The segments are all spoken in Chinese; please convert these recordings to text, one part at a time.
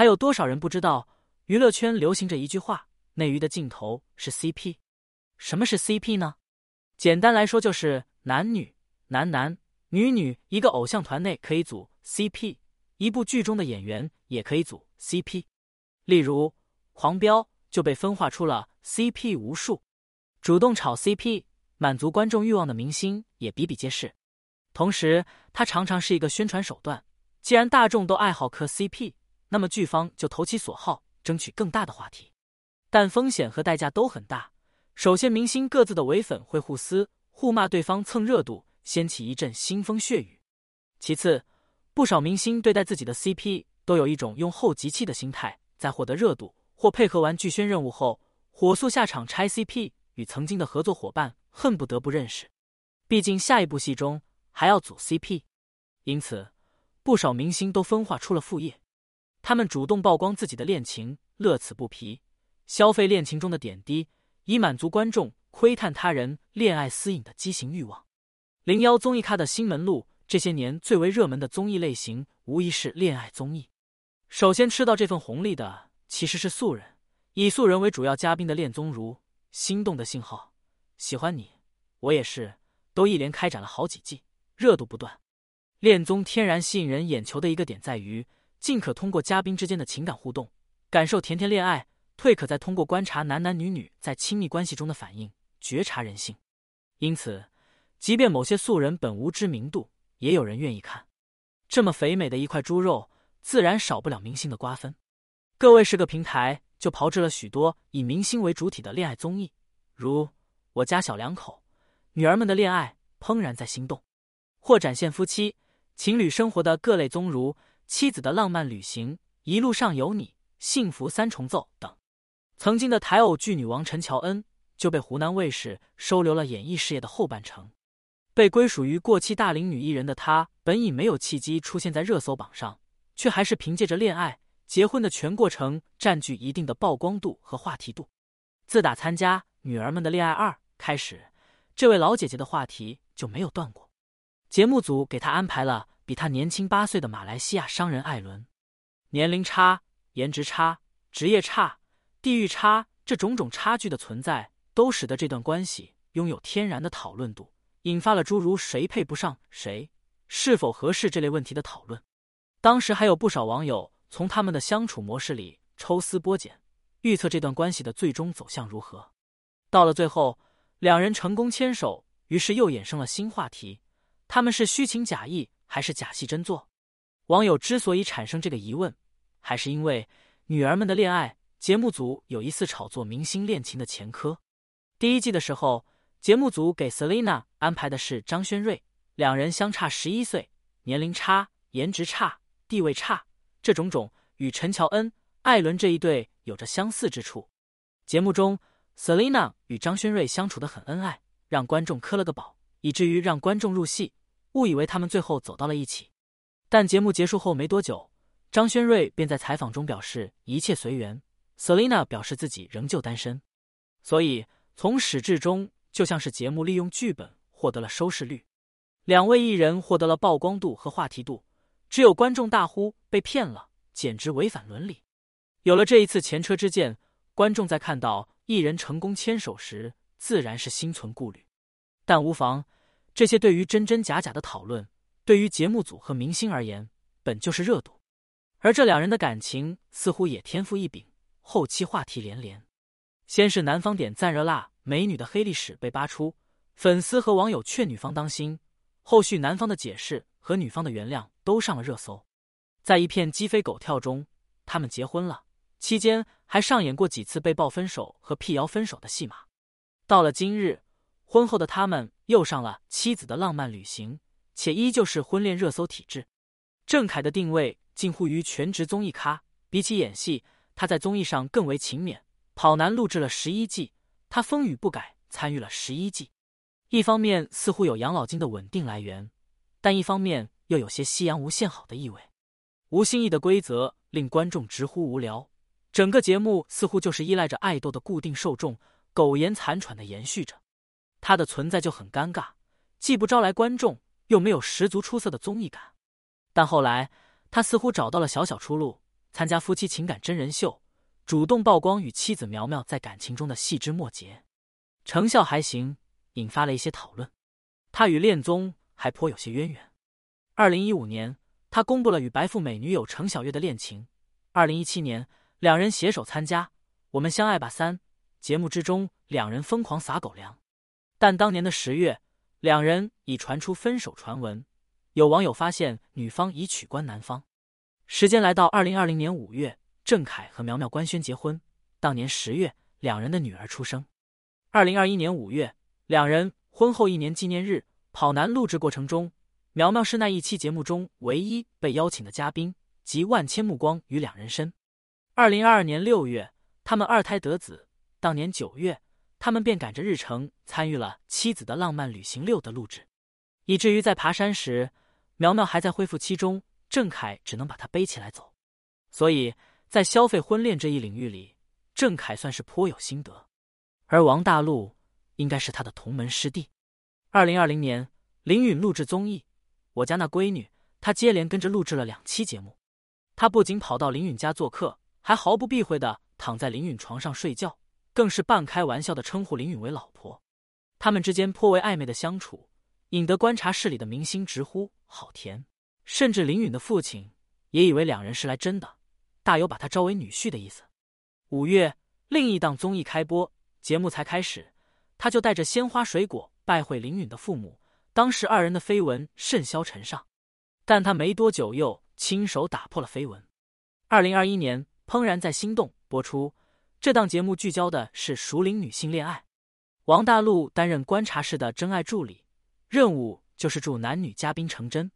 还有多少人不知道，娱乐圈流行着一句话：“内娱的镜头是 CP。”什么是 CP 呢？简单来说就是男女、男男、女女，一个偶像团内可以组 CP，一部剧中的演员也可以组 CP。例如《狂飙》就被分化出了 CP 无数，主动炒 CP 满足观众欲望的明星也比比皆是。同时，它常常是一个宣传手段。既然大众都爱好磕 CP，那么剧方就投其所好，争取更大的话题。但风险和代价都很大。首先，明星各自的伪粉会互撕、互骂对方蹭热度，掀起一阵腥风血雨。其次，不少明星对待自己的 CP 都有一种用后集气的心态，在获得热度或配合完剧宣任务后，火速下场拆 CP，与曾经的合作伙伴恨不得不认识。毕竟下一部戏中还要组 CP，因此不少明星都分化出了副业，他们主动曝光自己的恋情，乐此不疲，消费恋情中的点滴。以满足观众窥探他人恋爱私隐的畸形欲望。零幺综艺咖的新门路，这些年最为热门的综艺类型无疑是恋爱综艺。首先吃到这份红利的其实是素人，以素人为主要嘉宾的恋综如《心动的信号》《喜欢你》《我也是》，都一连开展了好几季，热度不断。恋综天然吸引人眼球的一个点在于，尽可通过嘉宾之间的情感互动，感受甜甜恋爱。退可再通过观察男男女女在亲密关系中的反应，觉察人性。因此，即便某些素人本无知名度，也有人愿意看。这么肥美的一块猪肉，自然少不了明星的瓜分。各位是个平台，就炮制了许多以明星为主体的恋爱综艺，如《我家小两口》，女儿们的恋爱怦然在心动；或展现夫妻情侣生活的各类综，如《妻子的浪漫旅行》《一路上有你》《幸福三重奏》等。曾经的台偶剧女王陈乔恩就被湖南卫视收留了演艺事业的后半程。被归属于过气大龄女艺人的她，本已没有契机出现在热搜榜上，却还是凭借着恋爱、结婚的全过程占据一定的曝光度和话题度。自打参加《女儿们的恋爱二》开始，这位老姐姐的话题就没有断过。节目组给她安排了比他年轻八岁的马来西亚商人艾伦，年龄差、颜值差、职业差。地域差，这种种差距的存在，都使得这段关系拥有天然的讨论度，引发了诸如谁配不上谁、是否合适这类问题的讨论。当时还有不少网友从他们的相处模式里抽丝剥茧，预测这段关系的最终走向如何。到了最后，两人成功牵手，于是又衍生了新话题：他们是虚情假意，还是假戏真做？网友之所以产生这个疑问，还是因为女儿们的恋爱。节目组有疑似炒作明星恋情的前科。第一季的时候，节目组给 Selina 安排的是张轩睿，两人相差十一岁，年龄差、颜值差、地位差，这种种与陈乔恩、艾伦这一对有着相似之处。节目中，Selina 与张轩睿相处的很恩爱，让观众磕了个宝，以至于让观众入戏，误以为他们最后走到了一起。但节目结束后没多久，张轩睿便在采访中表示一切随缘。Selina 表示自己仍旧单身，所以从始至终就像是节目利用剧本获得了收视率，两位艺人获得了曝光度和话题度，只有观众大呼被骗了，简直违反伦理。有了这一次前车之鉴，观众在看到艺人成功牵手时，自然是心存顾虑。但无妨，这些对于真真假假的讨论，对于节目组和明星而言，本就是热度，而这两人的感情似乎也天赋异禀。后期话题连连，先是男方点赞热辣美女的黑历史被扒出，粉丝和网友劝女方当心。后续男方的解释和女方的原谅都上了热搜。在一片鸡飞狗跳中，他们结婚了，期间还上演过几次被曝分手和辟谣分手的戏码。到了今日，婚后的他们又上了妻子的浪漫旅行，且依旧是婚恋热搜体质。郑恺的定位近乎于全职综艺咖，比起演戏。他在综艺上更为勤勉，跑男录制了十一季，他风雨不改，参与了十一季。一方面似乎有养老金的稳定来源，但一方面又有些夕阳无限好的意味。吴心意的规则令观众直呼无聊，整个节目似乎就是依赖着爱豆的固定受众，苟延残喘的延续着。他的存在就很尴尬，既不招来观众，又没有十足出色的综艺感。但后来他似乎找到了小小出路。参加夫妻情感真人秀，主动曝光与妻子苗苗在感情中的细枝末节，成效还行，引发了一些讨论。他与恋综还颇有些渊源。二零一五年，他公布了与白富美女友程小月的恋情。二零一七年，两人携手参加《我们相爱吧三》节目之中，两人疯狂撒狗粮。但当年的十月，两人已传出分手传闻。有网友发现女方已取关男方。时间来到二零二零年五月，郑恺和苗苗官宣结婚。当年十月，两人的女儿出生。二零二一年五月，两人婚后一年纪念日跑男录制过程中。苗苗是那一期节目中唯一被邀请的嘉宾，集万千目光于两人身。二零二二年六月，他们二胎得子。当年九月，他们便赶着日程参与了《妻子的浪漫旅行六》的录制，以至于在爬山时，苗苗还在恢复期中，郑恺只能把她背起来走。所以在消费婚恋这一领域里，郑恺算是颇有心得，而王大陆应该是他的同门师弟。二零二零年，林允录制综艺。我家那闺女，她接连跟着录制了两期节目。她不仅跑到林允家做客，还毫不避讳的躺在林允床上睡觉，更是半开玩笑的称呼林允为老婆。他们之间颇为暧昧的相处，引得观察室里的明星直呼好甜。甚至林允的父亲也以为两人是来真的，大有把他招为女婿的意思。五月，另一档综艺开播，节目才开始，他就带着鲜花水果拜会林允的父母。当时二人的绯闻甚嚣尘上，但他没多久又亲手打破了绯闻。二零二一年，《怦然在心动》播出，这档节目聚焦的是熟龄女性恋爱。王大陆担任观察室的真爱助理，任务就是助男女嘉宾成真。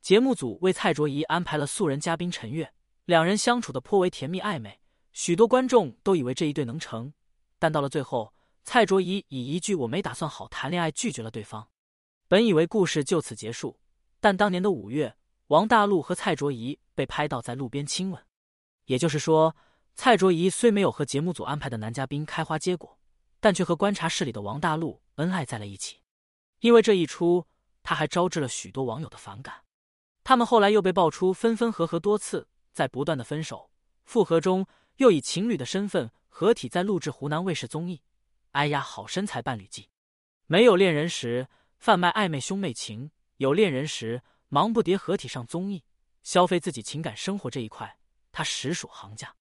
节目组为蔡卓宜安排了素人嘉宾陈月，两人相处的颇为甜蜜暧昧，许多观众都以为这一对能成，但到了最后，蔡卓宜以一句“我没打算好谈恋爱”拒绝了对方。本以为故事就此结束，但当年的五月，王大陆和蔡卓宜被拍到在路边亲吻。也就是说，蔡卓宜虽没有和节目组安排的男嘉宾开花结果，但却和观察室里的王大陆恩爱在了一起。因为这一出，他还招致了许多网友的反感。他们后来又被爆出分分合合多次，在不断的分手复合中，又以情侣的身份合体在录制湖南卫视综艺《哎呀好身材伴侣记》。没有恋人时。贩卖暧昧兄妹情，有恋人时忙不迭合体上综艺，消费自己情感生活这一块，他实属行家。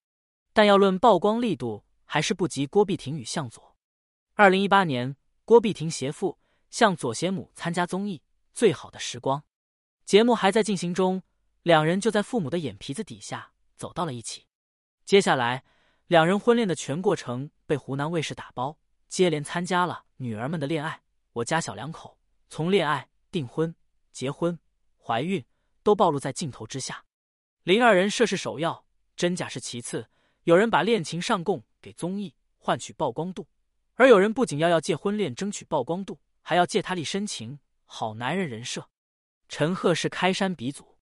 但要论曝光力度，还是不及郭碧婷与向佐。二零一八年，郭碧婷携父向佐携母参加综艺《最好的时光》，节目还在进行中，两人就在父母的眼皮子底下走到了一起。接下来，两人婚恋的全过程被湖南卫视打包，接连参加了《女儿们的恋爱》《我家小两口》。从恋爱、订婚、结婚、怀孕，都暴露在镜头之下。林二人设是首要，真假是其次。有人把恋情上供给综艺，换取曝光度；而有人不仅要要借婚恋争取曝光度，还要借他力申情。好男人人设，陈赫是开山鼻祖。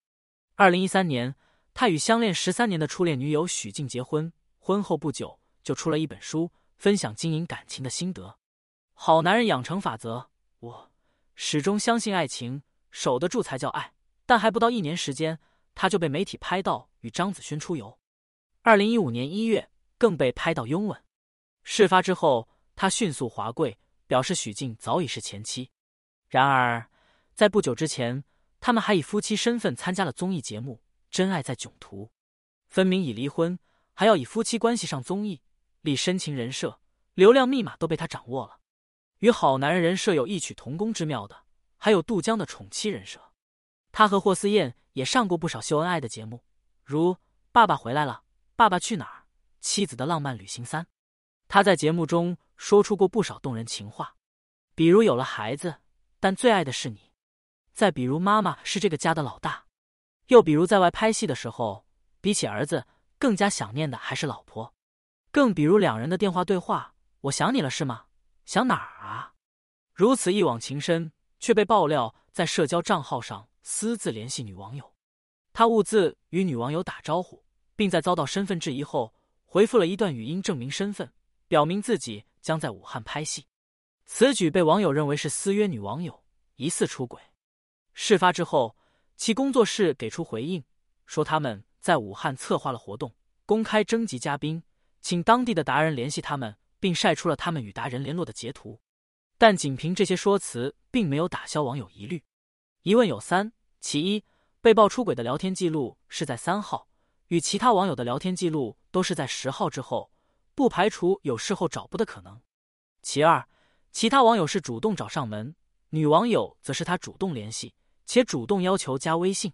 二零一三年，他与相恋十三年的初恋女友许静结婚，婚后不久就出了一本书，分享经营感情的心得。好男人养成法则，我。始终相信爱情，守得住才叫爱。但还不到一年时间，他就被媒体拍到与张子萱出游。二零一五年一月，更被拍到拥吻。事发之后，他迅速华贵，表示许静早已是前妻。然而，在不久之前，他们还以夫妻身份参加了综艺节目《真爱在囧途》，分明已离婚，还要以夫妻关系上综艺，立深情人设，流量密码都被他掌握了。与好男人人设有异曲同工之妙的，还有杜江的宠妻人设。他和霍思燕也上过不少秀恩爱的节目，如《爸爸回来了》《爸爸去哪儿》《妻子的浪漫旅行三》。他在节目中说出过不少动人情话，比如有了孩子，但最爱的是你；再比如妈妈是这个家的老大；又比如在外拍戏的时候，比起儿子更加想念的还是老婆；更比如两人的电话对话：“我想你了，是吗？”想哪儿啊？如此一往情深，却被爆料在社交账号上私自联系女网友。他兀自与女网友打招呼，并在遭到身份质疑后，回复了一段语音证明身份，表明自己将在武汉拍戏。此举被网友认为是私约女网友，疑似出轨。事发之后，其工作室给出回应，说他们在武汉策划了活动，公开征集嘉宾，请当地的达人联系他们，并晒出了他们与达人联络的截图。但仅凭这些说辞，并没有打消网友疑虑。疑问有三：其一，被曝出轨的聊天记录是在三号，与其他网友的聊天记录都是在十号之后，不排除有事后找补的可能。其二，其他网友是主动找上门，女网友则是他主动联系，且主动要求加微信。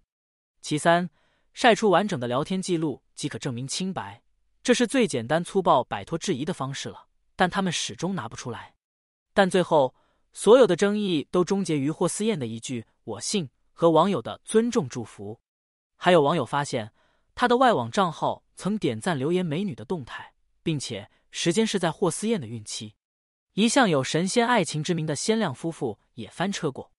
其三，晒出完整的聊天记录即可证明清白，这是最简单粗暴摆脱质疑的方式了，但他们始终拿不出来。但最后，所有的争议都终结于霍思燕的一句“我信”和网友的尊重祝福。还有网友发现，他的外网账号曾点赞留言美女的动态，并且时间是在霍思燕的孕期。一向有神仙爱情之名的鲜亮夫妇也翻车过，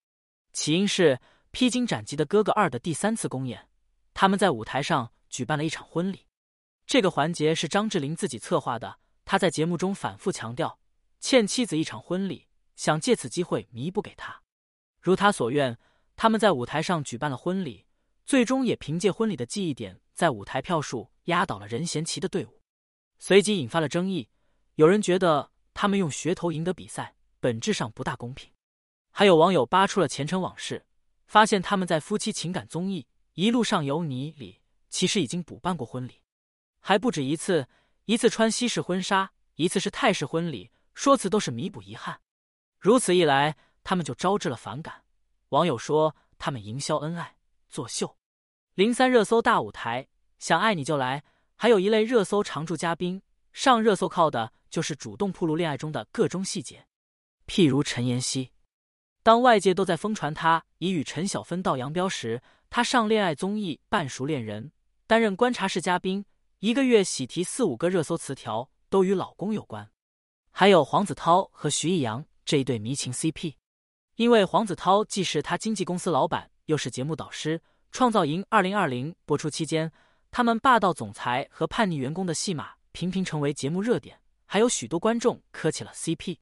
起因是《披荆斩棘的哥哥二》的第三次公演，他们在舞台上举办了一场婚礼。这个环节是张智霖自己策划的，他在节目中反复强调。欠妻子一场婚礼，想借此机会弥补给他。如他所愿，他们在舞台上举办了婚礼，最终也凭借婚礼的记忆点，在舞台票数压倒了任贤齐的队伍，随即引发了争议。有人觉得他们用噱头赢得比赛，本质上不大公平。还有网友扒出了前尘往事，发现他们在夫妻情感综艺《一路上有你》里，其实已经补办过婚礼，还不止一次，一次穿西式婚纱，一次是泰式婚礼。说辞都是弥补遗憾，如此一来，他们就招致了反感。网友说他们营销恩爱、作秀。零三热搜大舞台，想爱你就来。还有一类热搜常驻嘉宾，上热搜靠的就是主动铺露恋爱中的各种细节。譬如陈妍希，当外界都在疯传她已与陈小芬道扬镳时，她上恋爱综艺《半熟恋人》，担任观察室嘉宾，一个月喜提四五个热搜词条，都与老公有关。还有黄子韬和徐艺洋这一对迷情 CP，因为黄子韬既是他经纪公司老板，又是节目导师。创造营二零二零播出期间，他们霸道总裁和叛逆员工的戏码频频成为节目热点，还有许多观众磕起了 CP。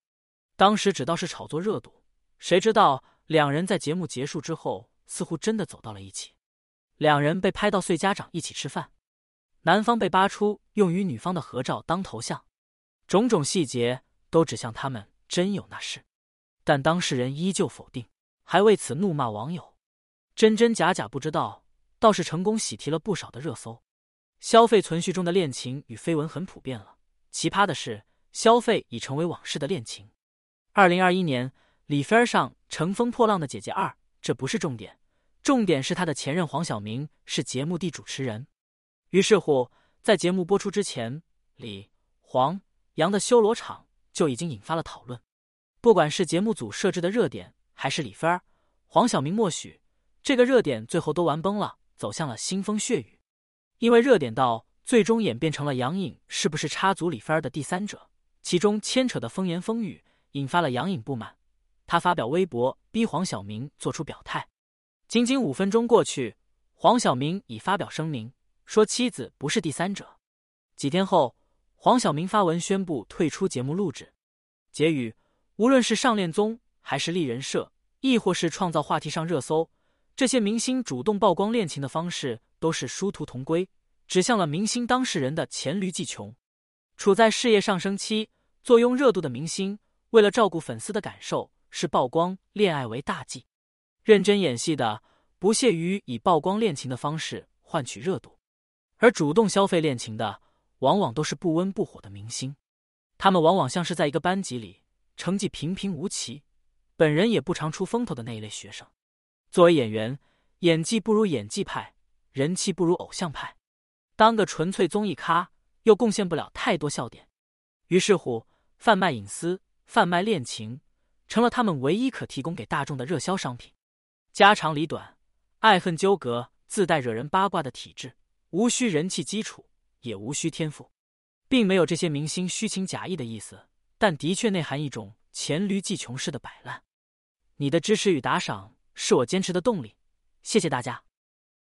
当时只道是炒作热度，谁知道两人在节目结束之后，似乎真的走到了一起。两人被拍到碎家长一起吃饭，男方被扒出用与女方的合照当头像。种种细节都指向他们真有那事，但当事人依旧否定，还为此怒骂网友。真真假假不知道，倒是成功喜提了不少的热搜。消费存续中的恋情与绯闻很普遍了。奇葩的是，消费已成为往事的恋情。二零二一年，李菲儿上《乘风破浪的姐姐二》，这不是重点，重点是她的前任黄晓明是节目地主持人。于是乎，在节目播出之前，李黄。杨的修罗场就已经引发了讨论，不管是节目组设置的热点，还是李菲儿、黄晓明默许，这个热点最后都玩崩了，走向了腥风血雨。因为热点到最终演变成了杨颖是不是插足李菲儿的第三者，其中牵扯的风言风语引发了杨颖不满，他发表微博逼黄晓明做出表态。仅仅五分钟过去，黄晓明已发表声明说妻子不是第三者。几天后。黄晓明发文宣布退出节目录制，结语：无论是上恋综，还是立人设，亦或是创造话题上热搜，这些明星主动曝光恋情的方式都是殊途同归，指向了明星当事人的黔驴技穷。处在事业上升期、坐拥热度的明星，为了照顾粉丝的感受，视曝光恋爱为大忌；认真演戏的，不屑于以曝光恋情的方式换取热度，而主动消费恋情的。往往都是不温不火的明星，他们往往像是在一个班级里成绩平平无奇，本人也不常出风头的那一类学生。作为演员，演技不如演技派，人气不如偶像派，当个纯粹综艺咖又贡献不了太多笑点。于是乎，贩卖隐私、贩卖恋情，成了他们唯一可提供给大众的热销商品。家长里短、爱恨纠葛，自带惹人八卦的体质，无需人气基础。也无需天赋，并没有这些明星虚情假意的意思，但的确内含一种黔驴技穷式的摆烂。你的支持与打赏是我坚持的动力，谢谢大家。